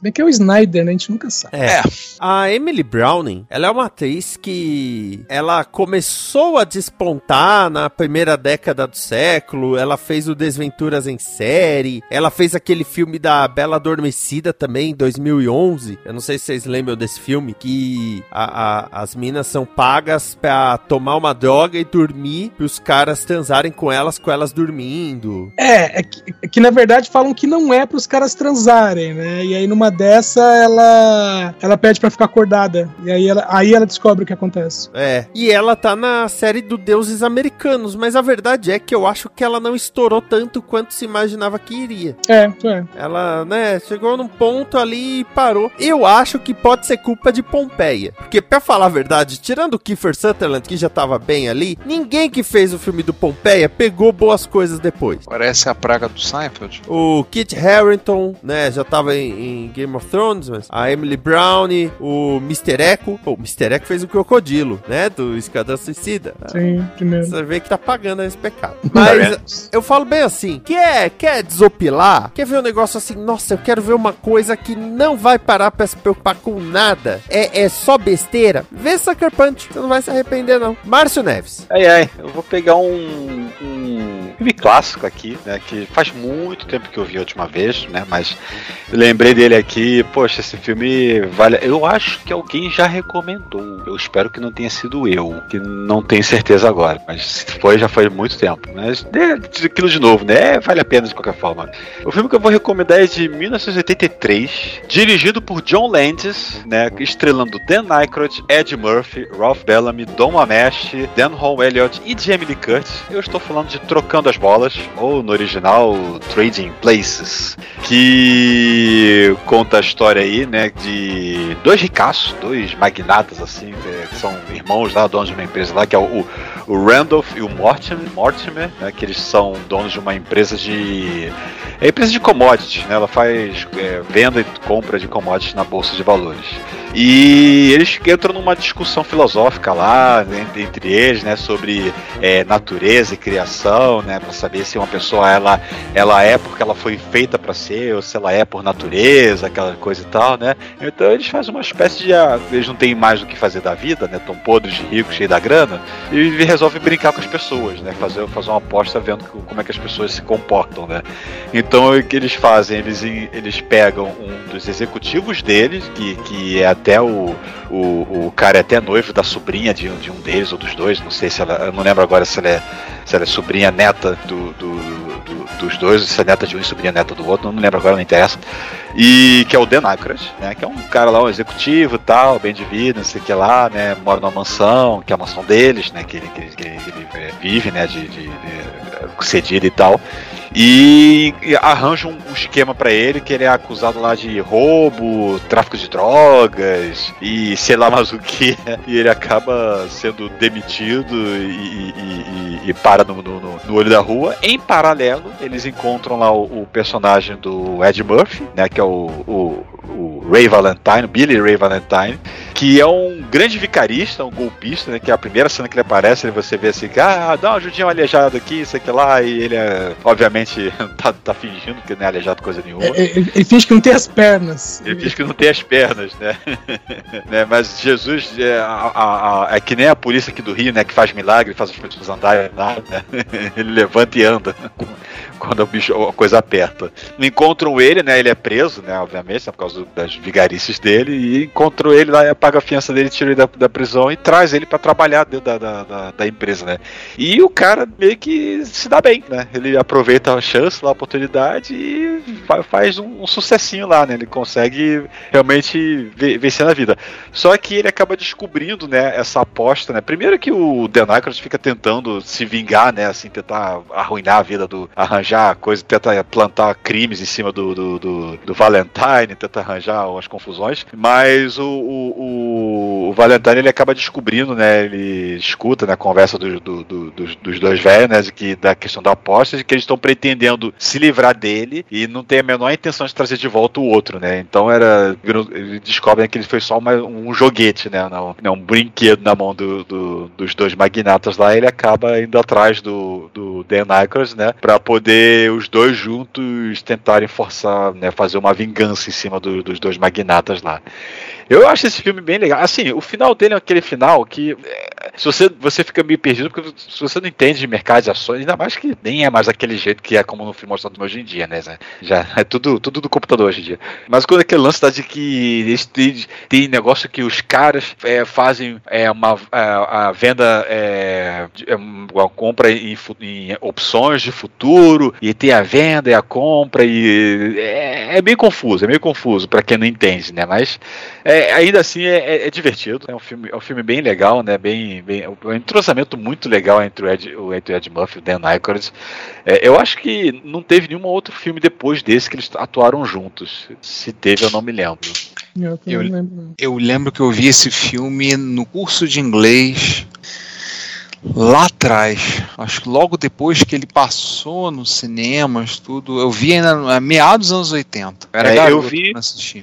Bem que é o Snyder, né? A gente nunca sabe. É. A Emily Browning, ela é uma atriz que ela começou a despontar na primeira década do século. Ela fez o Desventuras em série. Ela fez aquele filme da Bela Adormecida também, em 2011. Eu não sei se vocês lembram desse filme, que a- a- as minas são pagas pra tomar uma droga e dormir, e os caras transarem com elas, com elas dormindo. É, é que, é que, na verdade falam que não é pros caras transarem, né? E aí numa dessa ela ela pede pra ficar acordada. E aí ela, aí ela descobre o que acontece. É. E ela tá na série do Deuses Americanos, mas a verdade é que eu acho que ela não estourou tanto quanto se imaginava que iria. É, é. Ela, né, chegou num ponto ali e parou. Eu acho que pode ser culpa de Pompeia. Porque, pra falar a verdade, tirando o Kiefer Sutherland, que já tava bem ali, ninguém que fez o filme do Pompeia pegou boas coisas depois. Parece a praga do Seinfeld. O Kit Harington, né, já tava em, em Game of Thrones, mas a Emily Browne, o Mr. Echo. Pô, o Mr. Echo fez o Crocodilo, né, do Esquadrão Suicida. Sim, primeiro. Você vê que tá pagando esse pecado. Mas eu falo bem assim: quer, quer desopilar? Quer ver um negócio assim? Nossa, eu quero ver uma coisa que não vai parar pra se preocupar com nada. É, é só besteira. Vê Sucker Punch. Você não vai se arrepender, não. Márcio Neves. Ai, ai, eu vou pegar um, um filme clássico aqui, né? Que faz muito tempo que eu vi a última vez, né? Mas lembrei dele aqui, poxa, esse filme vale. Eu acho que alguém já recomendou. Eu espero que não tenha sido eu, que não tenho certeza agora. Mas se foi, já foi muito tempo. Mas é aquilo de novo, né? Vale a pena de qualquer forma. O filme que eu vou recomendar é de 1983, dirigido por John Landis, né? Estrelando Dan Aykroyd, Ed Murphy, Ralph Bellamy, Don Amesh, Dan Hall Elliott e Jamie Lee Curtis. Eu estou falando de Trocando as Bolas, ou no original Trading Places, que conta a história aí, né, de dois ricaços, dois magnatas assim, que são irmãos lá, donos de uma empresa lá, que é o, o Randolph e o Mortimer, Mortimer né, que eles são donos de uma empresa de é empresa de commodities, né? Ela faz é, venda e compra de commodities na bolsa de valores. E eles entram numa discussão filosófica lá entre, entre eles, né, sobre é, natureza e criação, né, para saber se uma pessoa ela, ela é porque ela foi feita para ser ou se ela é por natureza, aquela coisa e tal, né? Então eles fazem uma espécie de ah, eles não têm mais o que fazer da vida, né? Tão podres de ricos, cheios da grana e resolvem brincar com as pessoas, né? Fazer, fazer uma aposta vendo como é que as pessoas se comportam, né? Então o que eles fazem? Eles, eles pegam um dos executivos deles, que, que é até o, o, o cara é até noivo da sobrinha de, de um deles ou dos dois, não sei se ela. Eu não lembro agora se ela é, se ela é sobrinha neta do, do, do, dos dois, se é neta de um e sobrinha neta do outro, não lembro agora, não interessa. E que é o Aykroyd, né? Que é um cara lá, um executivo e tal, bem de vida, não sei o que lá, né? Mora numa mansão, que é a mansão deles, né? Que ele, que ele, que ele, ele vive, né? de, de, de cedida e tal. E, e arranja um, um esquema pra ele que ele é acusado lá de roubo, tráfico de drogas e sei lá mais o que. E ele acaba sendo demitido e, e- e- para no, no- no- no olho da rua. Em paralelo, eles encontram lá o, o personagem do Ed Murphy, né? Que é o, o, o Ray Valentine, Billy Ray Valentine, que é um grande vicarista, um golpista, né? Que é a primeira cena que ele aparece, ele- você vê assim, ah, dá uma ajudinha um aleijado aqui, isso aqui lá, e ele é, obviamente, tá, tá fingindo que não é aleijado coisa nenhuma. É, é, Ele finge que não tem as pernas. Ele diz que não tem as pernas, né? Né, Mas Jesus é, a- a- a- é que nem a polícia aqui do Rio, né? Que faz milagre, faz as pessoas andarem, nada, né? Ele levanta e anda quando o bicho, a coisa aperta. Encontram ele, né? Ele é preso, né? Obviamente, né, por causa das vigarices dele. E encontram ele lá, e paga a fiança dele, tira ele da, da prisão e traz ele pra trabalhar dentro da, da, da- empresa, né? E o cara meio que se dá bem, né? Ele aproveita a chance, a oportunidade e fa- faz um, um sucessinho lá, né? Ele consegue realmente ve- vencer na vida. Só que ele acaba descobrindo, né, essa aposta, né? Primeiro que o Dan Aykroyd fica tentando se vingar, né? Assim, tentar arruinar a vida do. Arranjar coisa, tentar plantar crimes em cima do, do, do, do Valentine, tenta arranjar umas confusões. Mas o, o, o- Valentine ele acaba descobrindo, né? Ele escuta na conversa do, do- do- dos, dos dois velhos, né? Que, da questão da aposta, de que eles estão pretendendo se livrar dele e não tem a menor intenção de trazer de volta o outro, né? Então era. Eles descobrem que ele foi só uma- um joguete, né? Não, não, um brinquedo na mão do- do- dos dois magnatas lá. Ele acaba indo atrás do, do Dan Aykroyd, né? Pra poder os dois juntos tentarem forçar, né? Fazer uma vingança em cima do- dos dois magnatas lá. Eu acho esse filme bem legal. Assim, o final dele é aquele final que. é, se você, você fica meio perdido, porque se você não entende de mercado de ações, ainda mais que nem é mais daquele jeito que é como no filme mostrado hoje em dia, né? Já é tudo, tudo do computador hoje em dia. Mas quando aquele lance da de que eles têm, tem negócio que os caras é, fazem é, uma a, a venda, é, é, uma compra em, em opções de futuro, e tem a venda e a compra, e é, é meio confuso, é meio confuso para quem não entende, né? Mas é, ainda assim é, é- é divertido, é um filme, é um filme bem legal, né? Bem, bem, um entrosamento muito legal entre o Ed, o Ed, o Ed Murphy e o Dan Aykroyd. É, eu acho que não teve nenhum outro filme depois desse que eles atuaram juntos. Se teve, eu não me lembro. Eu, Eu- lembro. Eu lembro que eu vi esse filme no curso de inglês lá atrás. Acho que logo depois que ele passou nos cinemas, tudo. Eu vi ainda a meados dos anos 80. Eu era É, eu vi-.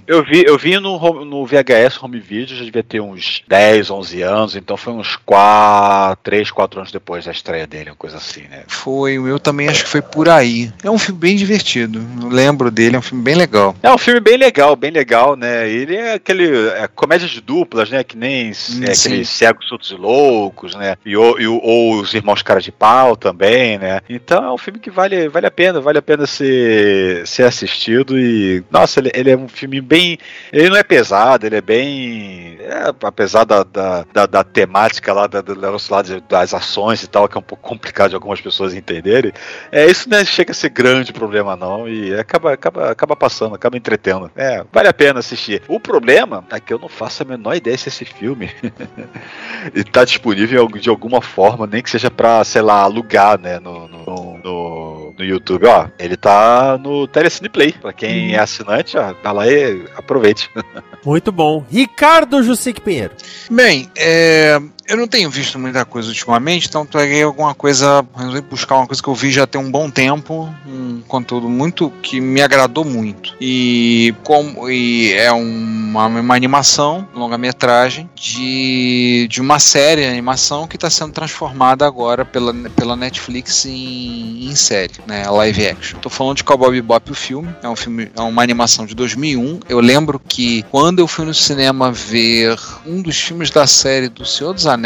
Eu vi, eu vi no, no VHS home video, já devia ter uns 10, 11 anos, então foi uns 4, 3, 4 anos depois da estreia dele, uma coisa assim, né? Foi, o meu também acho que foi por aí. É um filme bem divertido. Eu lembro dele, é um filme bem legal. É um filme bem legal, bem legal, né? Ele é aquele é, comédia de duplas, né? Que nem é, cegos, surdos e loucos, né? E, o- o- ou os irmãos cara de pau também, né? Então é um filme que vale, vale a pena, vale a pena ser, ser assistido e nossa, ele, ele é um filme bem, ele não é pesado, ele é bem, é, apesar da, da, da, da temática lá, da, lá das ações e tal, que é um pouco complicado de algumas pessoas entenderem. É isso não chega a ser grande problema não e acaba, acaba, acaba passando, acaba entretendo. É, vale a pena assistir. O problema é que eu não faço a menor ideia se esse filme está disponível de alguma forma, nem que seja pra, sei lá, alugar, né, no, no, no, no YouTube. Ó, ele tá no Telecine Play. Pra quem é assinante, ó, vai lá e aproveite. Muito bom. Ricardo Jussique Pinheiro. Bem, é, eu não tenho visto muita coisa ultimamente, então peguei alguma coisa, resolvi buscar uma coisa que eu vi já tem um bom tempo, um conteúdo muito que me agradou muito. E como e é uma, uma animação, longa-metragem de, de uma série de animação que está sendo transformada agora pela, pela Netflix em, em série, né, live action. Tô falando de Cowboy Bebop o filme, é um filme, é uma animação de 2001. Eu lembro que quando eu fui no cinema ver um dos filmes da série do Senhor dos Anéis,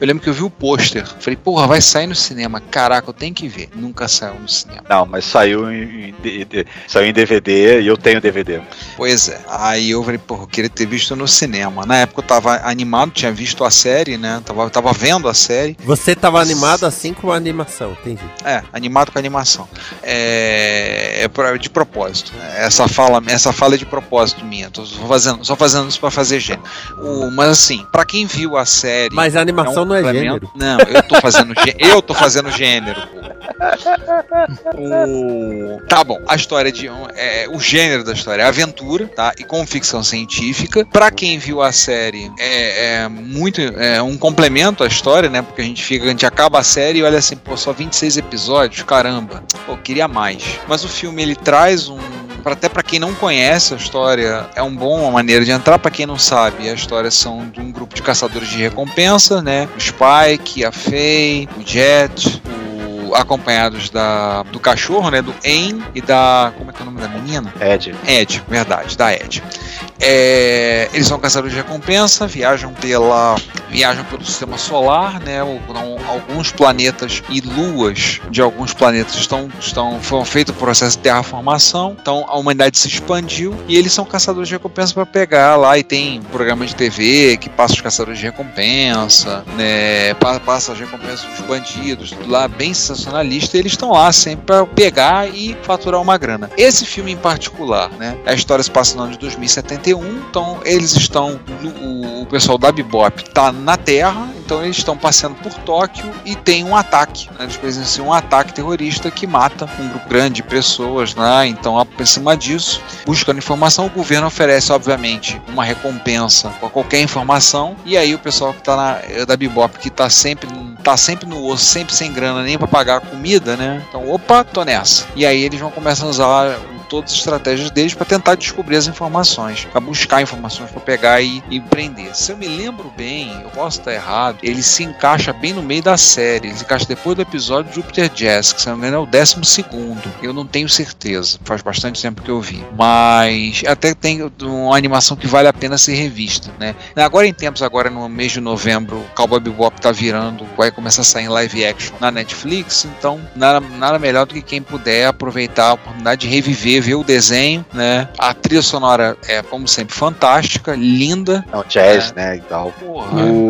eu lembro que eu vi o pôster. Falei, porra, vai sair no cinema. Caraca, eu tenho que ver. Nunca saiu no cinema. Não, mas saiu em, em- de- saiu em DVD e eu tenho DVD. Pois é. Aí eu falei, porra, eu queria ter visto no cinema. Na época eu tava animado, tinha visto a série, né? Tava, tava vendo a série. Você tava animado assim com a animação, entendi. É, animado com a animação. É, é de propósito. Essa fala, essa fala é de propósito minha. Tô só fazendo, só fazendo isso pra fazer gênero. O, mas assim, pra quem viu a série. Mas a animação um não é gênero. Não, eu tô fazendo eu tô fazendo gênero, pô. O- Tá bom, a história de um- é, o gênero da história é aventura, tá? E com ficção científica. Pra quem viu a série, é, é muito é um complemento à história, né? Porque a gente fica, a gente acaba a série e olha assim, pô, só 26 episódios, caramba. Pô, queria mais. Mas o filme ele traz um pra- até pra quem não conhece a história, é um bom uma maneira de entrar. Pra quem não sabe, a história são de um grupo de caçadores de recompensa, né? O Spike, a Faye, o Jet, o- acompanhados da, do cachorro, né? Do En e da. Como é que é o nome da menina? Ed. Ed, verdade, da Ed. É, eles são caçadores de recompensa, viajam pela viajam pelo sistema solar, né? alguns planetas e luas de alguns planetas estão estão foram feito o processo de terraformação. Então a humanidade se expandiu e eles são caçadores de recompensa para pegar lá e tem programa de TV que passa os caçadores de recompensa, né? pa- Passa as recompensas dos bandidos, tudo lá bem sensacionalista. E eles estão lá sempre para pegar e faturar uma grana. Esse filme em particular, né? A história se passa no ano de 2071, então eles estão. o, o pessoal da Bebop tá na Terra, então eles estão passando por Tóquio e tem um ataque. Né, eles presenciam um ataque terrorista que mata um grupo grande de pessoas, né? Então, por cima disso, buscando informação, o governo oferece, obviamente, uma recompensa com qualquer informação, e aí o pessoal que tá na, da Bebop, que tá sempre, tá sempre no osso, sempre sem grana nem para pagar a comida, né? Então, opa, tô nessa. E aí eles vão começar a usar todas as estratégias deles para tentar descobrir as informações, para buscar informações para pegar e, e prender. Se eu me lembro bem, eu posso estar errado, ele se encaixa bem no meio da série. Ele se encaixa depois do episódio Jupiter Jazz, que se não me engano é o décimo segundo. Eu não tenho certeza, faz bastante tempo que eu vi. Mas até tem uma animação que vale a pena ser revista, né? Agora em tempos, agora no mês de novembro, Cowboy Bebop tá virando, vai começar a sair em live action na Netflix, então nada, nada melhor do que quem puder aproveitar a oportunidade de reviver, ver o desenho, né? A trilha sonora é, como sempre, fantástica, linda. É um jazz, né, e tal. Porra. O,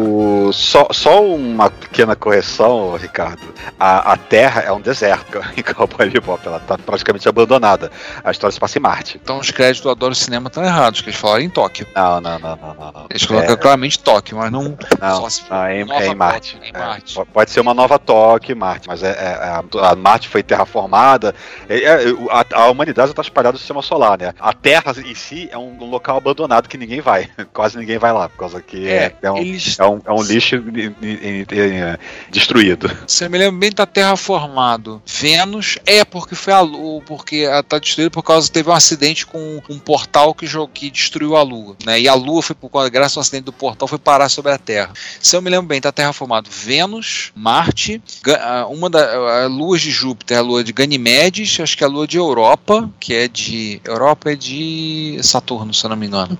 só, só uma pequena correção, Ricardo. A, a Terra é um deserto em Cowboy Bebop. Ela tá praticamente abandonada. A história se passa em Marte. Então os créditos do Adoro Cinema estão errados, que eles falaram em Tóquio. Não, não, não, não, não. não. Eles colocam É, claramente Tóquio, mas não. não, só se não, é, em, é em Marte. Tóquio, em É, Marte. po- pode ser uma nova Tóquio, Marte, mas é, é- a, a Marte foi terraformada. É, é, a, a humanidade está espalhada no sistema solar, né? A Terra em si é um, um local abandonado que ninguém vai. Quase ninguém vai lá, por causa que é, é um, eles é um, é um lixo em- em- em- em- destruído. Se eu me lembro bem, tá terraformado. Vênus é porque foi a Lua, porque ela tá destruída por causa teve um acidente com um portal que, jo- que destruiu a Lua, né? E a Lua foi por causa, graças ao acidente do portal, foi parar sobre a Terra. Se eu me lembro bem, tá terraformado Vênus, Marte, ah, uma das luas de Júpiter, é a lua de Ganymedes, acho que é a lua de Europa, que é de Europa é de Saturno, se eu não me engano.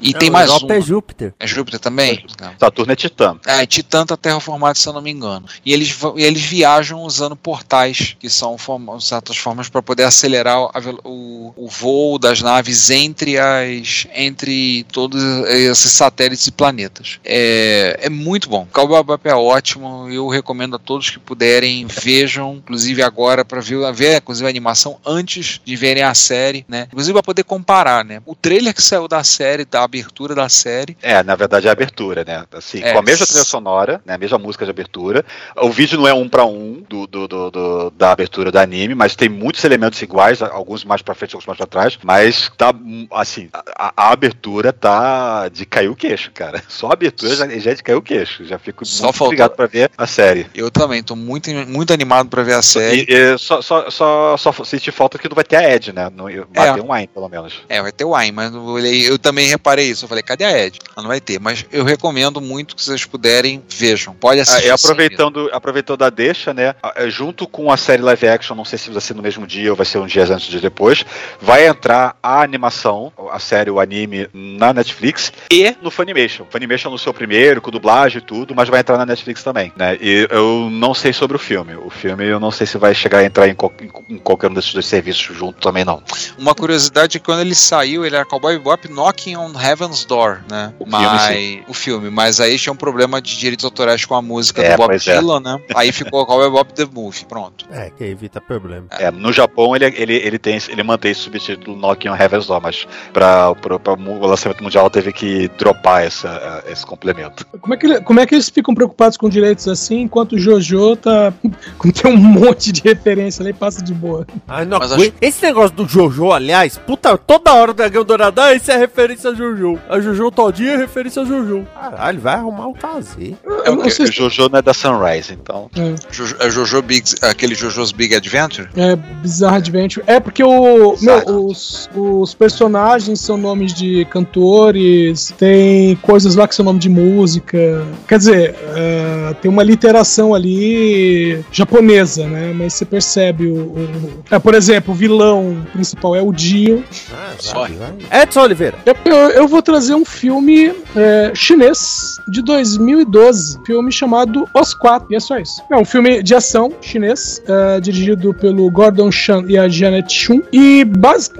E tem mais Europa uma. é Júpiter. É Júpiter também? Saturno é Titã. É, Titã tá terraformado, se eu não me engano. E eles, e eles viajam usando portais, que são forma- certas formas para poder acelerar a o, o voo das naves entre as entre todos esses satélites e planetas. É, é muito bom. Cowboy Bebop é ótimo. Eu recomendo a todos que puderem vejam, inclusive agora para ver, ver inclusive a animação antes de verem a série, né? Inclusive para poder comparar, né? O trailer que saiu da série, da abertura da série, É, na verdade é a abertura, né? Assim, É. com a mesma trilha sonora, né? A mesma música de abertura. O vídeo não é um pra um do, do- do- do- da abertura do anime, mas tem muitos elementos iguais, alguns mais pra frente, alguns mais pra trás. Mas tá, assim, a, a abertura tá de cair o queixo, cara. Só a abertura já, já é de cair o queixo. Já fico Só muito faltou- obrigado pra ver a série. Eu também, tô muito, muito animado pra ver a série. E, e só, só, só, só senti falta que não vai ter a Ed, né? Não, vai ter um Wine, pelo menos. É, vai ter o Wine, mas eu, eu também reparei isso. Eu falei, cadê a Ed? Ela não vai ter, mas eu recomendo muito que vocês puderem, vejam. Pode Ah, assistir. e sim, aproveitando, aproveitando a deixa, né? eh, Junto com a série live action, não sei se vai ser no mesmo dia ou vai ser um dia antes de depois, vai entrar a animação, a série, o anime, na Netflix e no Funimation. Funimation anunciou primeiro, com dublagem e tudo, mas vai entrar na Netflix também, né? E eu não sei sobre o filme. O filme eu não sei se vai chegar a entrar em, em- em qualquer um desses dois serviços junto também, não. Uma curiosidade é que quando ele saiu, ele era Cowboy Bebop Knocking on Heaven's Door, né? O filme, mas, o filme, mas aí tinha um problema problema de direitos autorais com a música É, do Bob é. Dylan, né? Aí ficou Cowboy Bob the Movie, pronto. É, que evita problema. É, no Japão ele, ele, ele, tem, esse- ele mantém esse subtítulo Knocking on Heaven's Door, mas para o lançamento mundial teve que dropar essa, esse complemento. Como é, que, ele- como é que eles ficam preocupados com direitos assim, enquanto o Jojo tá. tem um monte de referência ali passa de boa. Ai, não Mas aguento. Esse negócio do Jojo, aliás, puta, toda hora o Dragão Dourado, ah, isso é referência a Jojo. A Jojo todinha é referência a Jojo. Caralho, vai arrumar o fazer. É Eu o se- Jojo não é da Sunrise, então. é. Jojo, é Jojo Big, aquele Jojo's Big Adventure? É, Bizarre Adventure. É porque o, meu, os, os personagens são nomes de cantores, tem coisas lá que são nome de música. Quer dizer, é, tem uma literação ali japonesa, né? Mas você percebe o. o- é, por exemplo, o vilão principal é o Dio. Ah. Edson Oliveira. Eu, eu- eu vou trazer um filme é, chinês de 2012, filme chamado Os Quatro, e é só isso. É um filme de ação chinês, é, dirigido pelo Gordon Chan e a Janet Chun, e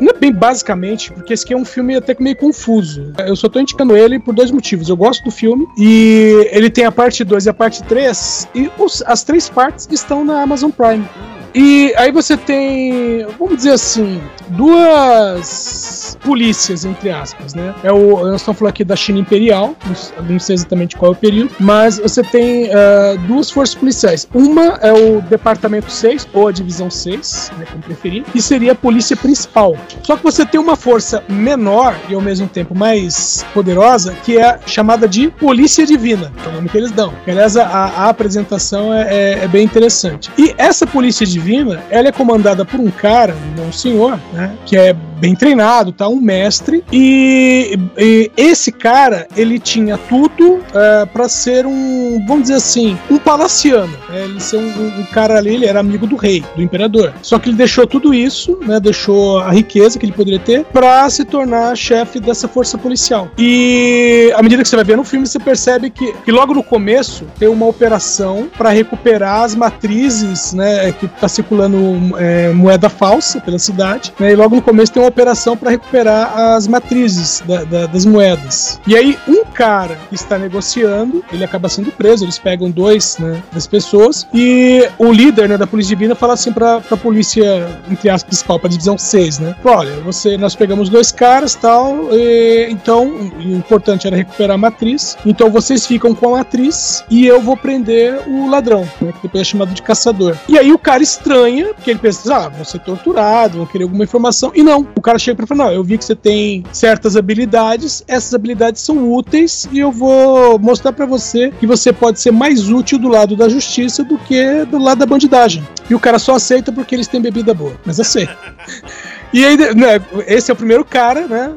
não é bem basicamente, porque esse aqui é um filme até meio confuso. Eu só tô indicando ele por dois motivos. Eu gosto do filme, e ele tem a parte 2 e a parte 3, e os- as três partes estão na Amazon Prime. E aí você tem, vamos dizer assim, duas polícias, entre aspas, né? É o, nós estamos falando aqui da China Imperial, não sei exatamente qual é o período, mas você tem ah, duas forças policiais. Uma é o Departamento 6, ou a Divisão 6, né, como preferir, que seria a polícia principal. Só que você tem uma força menor e ao mesmo tempo mais poderosa, que é chamada de Polícia Divina, que é o nome que eles dão. Aliás, a, a apresentação é, é- é bem interessante. E essa Polícia Divina, ela é comandada por um cara, um senhor, né, que é bem treinado, tá? Um mestre. E, e esse cara, ele tinha tudo é, para ser um, vamos dizer assim, um palaciano. né? Ele ser um, um- cara ali, ele era amigo do rei, do imperador. Só que ele deixou tudo isso, né? Deixou a riqueza que ele poderia ter para se tornar chefe dessa força policial. E à medida que você vai ver no filme, você percebe que, que logo no começo tem uma operação para recuperar as matrizes, né? Que tá circulando é, moeda falsa pela cidade, né? E logo no começo tem uma operação para recuperar as matrizes da- da- das moedas. E aí um cara que está negociando, ele acaba sendo preso. Eles pegam dois, né? Das pessoas e o líder, né? Da polícia divina fala assim para a polícia entre aspas principal, para divisão 6, né? Olha, você, nós pegamos dois caras, tal. e, então o importante era recuperar a matriz. Então vocês ficam com a matriz e eu vou prender o ladrão, né? Que depois é chamado de caçador. E aí o cara estranha, porque ele pensa, ah, vão ser torturados, vão querer alguma informação. E não, o cara chega pra falar, não, eu vi que você tem certas habilidades, essas habilidades são úteis e eu vou mostrar pra você que você pode ser mais útil do lado da justiça do que do lado da bandidagem. E o cara só aceita porque eles têm bebida boa, mas aceita. E aí, né, esse é o primeiro cara, né?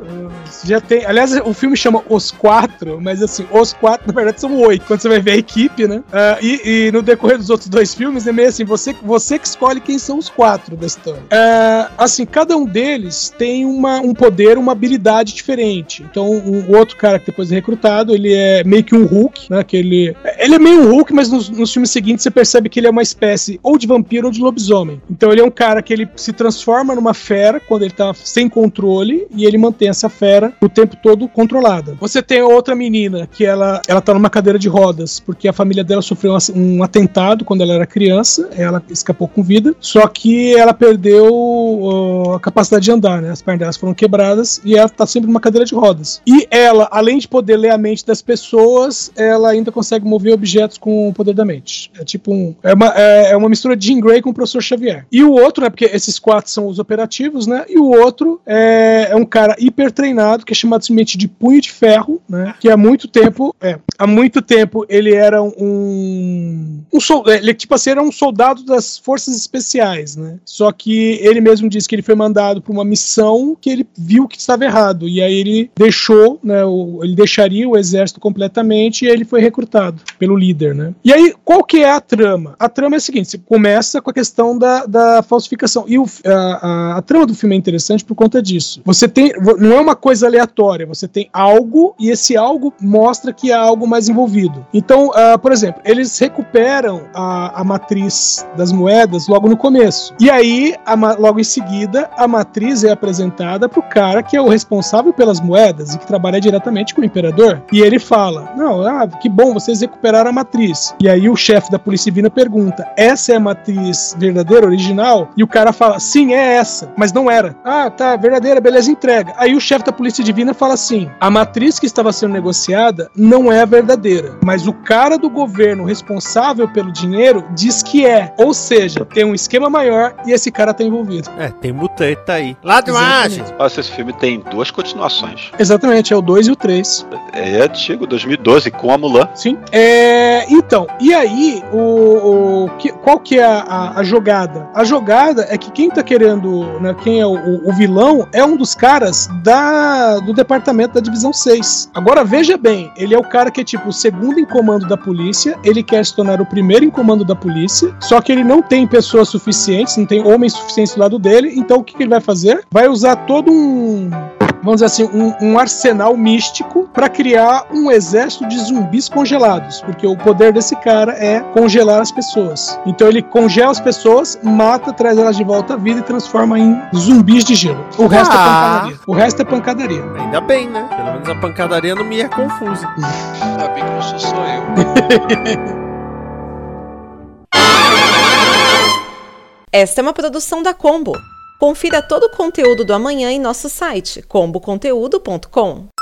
Já tem. Aliás, o filme chama Os Quatro, mas assim, os quatro, na verdade, são oito. Quando você vai ver a equipe, né? Ah, e, e no decorrer dos outros dois filmes, é meio assim, você, você que escolhe quem são os quatro da história. Ah, assim, cada um deles tem uma, um poder, uma habilidade diferente. Então, o, o outro cara que depois é recrutado, ele é meio que um Hulk, né? Que ele, ele é meio um Hulk, mas nos, nos filmes seguintes você percebe que ele é uma espécie ou de vampiro ou de lobisomem. Então, ele é um cara que ele se transforma numa fera quando ele tá sem controle e ele mantém essa fera o tempo todo controlada. Você tem outra menina que ela, ela tá numa cadeira de rodas porque a família dela sofreu um atentado quando ela era criança, ela escapou com vida, só que ela perdeu ó, a capacidade de andar, né? As pernas delas foram quebradas e ela tá sempre numa cadeira de rodas. E ela, além de poder ler a mente das pessoas, ela ainda consegue mover objetos com o poder da mente. É tipo um. É uma, é, é uma mistura de Jean Grey com o professor Xavier. E o outro, né? Porque esses quatro são os operativos, né? E o outro é, é um cara hiper treinado, que é chamado simplesmente de punho de ferro, né? Que há muito tempo, é, há muito tempo ele era um. um sol, ele, tipo assim, era um soldado das forças especiais, né? Só que ele mesmo disse que ele foi mandado para uma missão que ele viu que estava errado. E aí ele deixou, né? O, ele deixaria o exército completamente e ele foi recrutado pelo líder, né? E aí, qual que é a trama? A trama é a seguinte: você começa com a questão da, da falsificação. E o, a, a, a trama do filme é interessante por conta disso. Você tem. Não é uma coisa aleatória, você tem algo e esse algo mostra que há algo mais envolvido. Então, uh, por exemplo, eles recuperam a, a matriz das moedas logo no começo. E aí, a, logo em seguida, a matriz é apresentada pro cara que é o responsável pelas moedas e que trabalha diretamente com o imperador. E ele fala: Não, ah, que bom, vocês recuperaram a matriz. E aí o chefe da polícia divina pergunta: Essa é a matriz verdadeira, original? E o cara fala: Sim, é essa. Mas não era. Ah, tá, verdadeira, beleza, entrega. Aí o chefe da polícia divina fala assim: A matriz que estava sendo negociada não é a verdadeira. Mas o cara do governo responsável pelo dinheiro diz que é. Ou seja, tem um esquema maior e esse cara tá envolvido. É, tem muteta aí. Ladroagem! Nossa, esse filme tem duas continuações. Exatamente, é o 2 e o 3. É antigo, 2012, com a Mulan. Sim. É, então, e aí, o, o que, qual que é a, a, a, jogada? A jogada é que quem tá querendo, né, quem é o, o, vilão, é um dos caras da, do departamento da Divisão 6. Agora, veja bem, ele é o cara que é tipo o segundo em comando da polícia, ele quer se tornar o primeiro em comando da polícia, só que ele não tem pessoas suficientes, não tem homens suficientes do lado dele, então o que, que ele vai fazer? Vai usar todo um vamos dizer assim, um, um arsenal místico para criar um exército de zumbis congelados, porque o poder desse cara é congelar as pessoas. Então ele congela as pessoas, mata, traz elas de volta à vida e transforma em zumbis de gelo. O resto é ah. é pancadaria. O resto é pancadaria. Ainda bem, né? Pelo menos a pancadaria não me é confusa. Ainda bem que não sou só eu. Esta é uma produção da Combo. Confira todo o conteúdo do amanhã em nosso site comboconteúdo.com.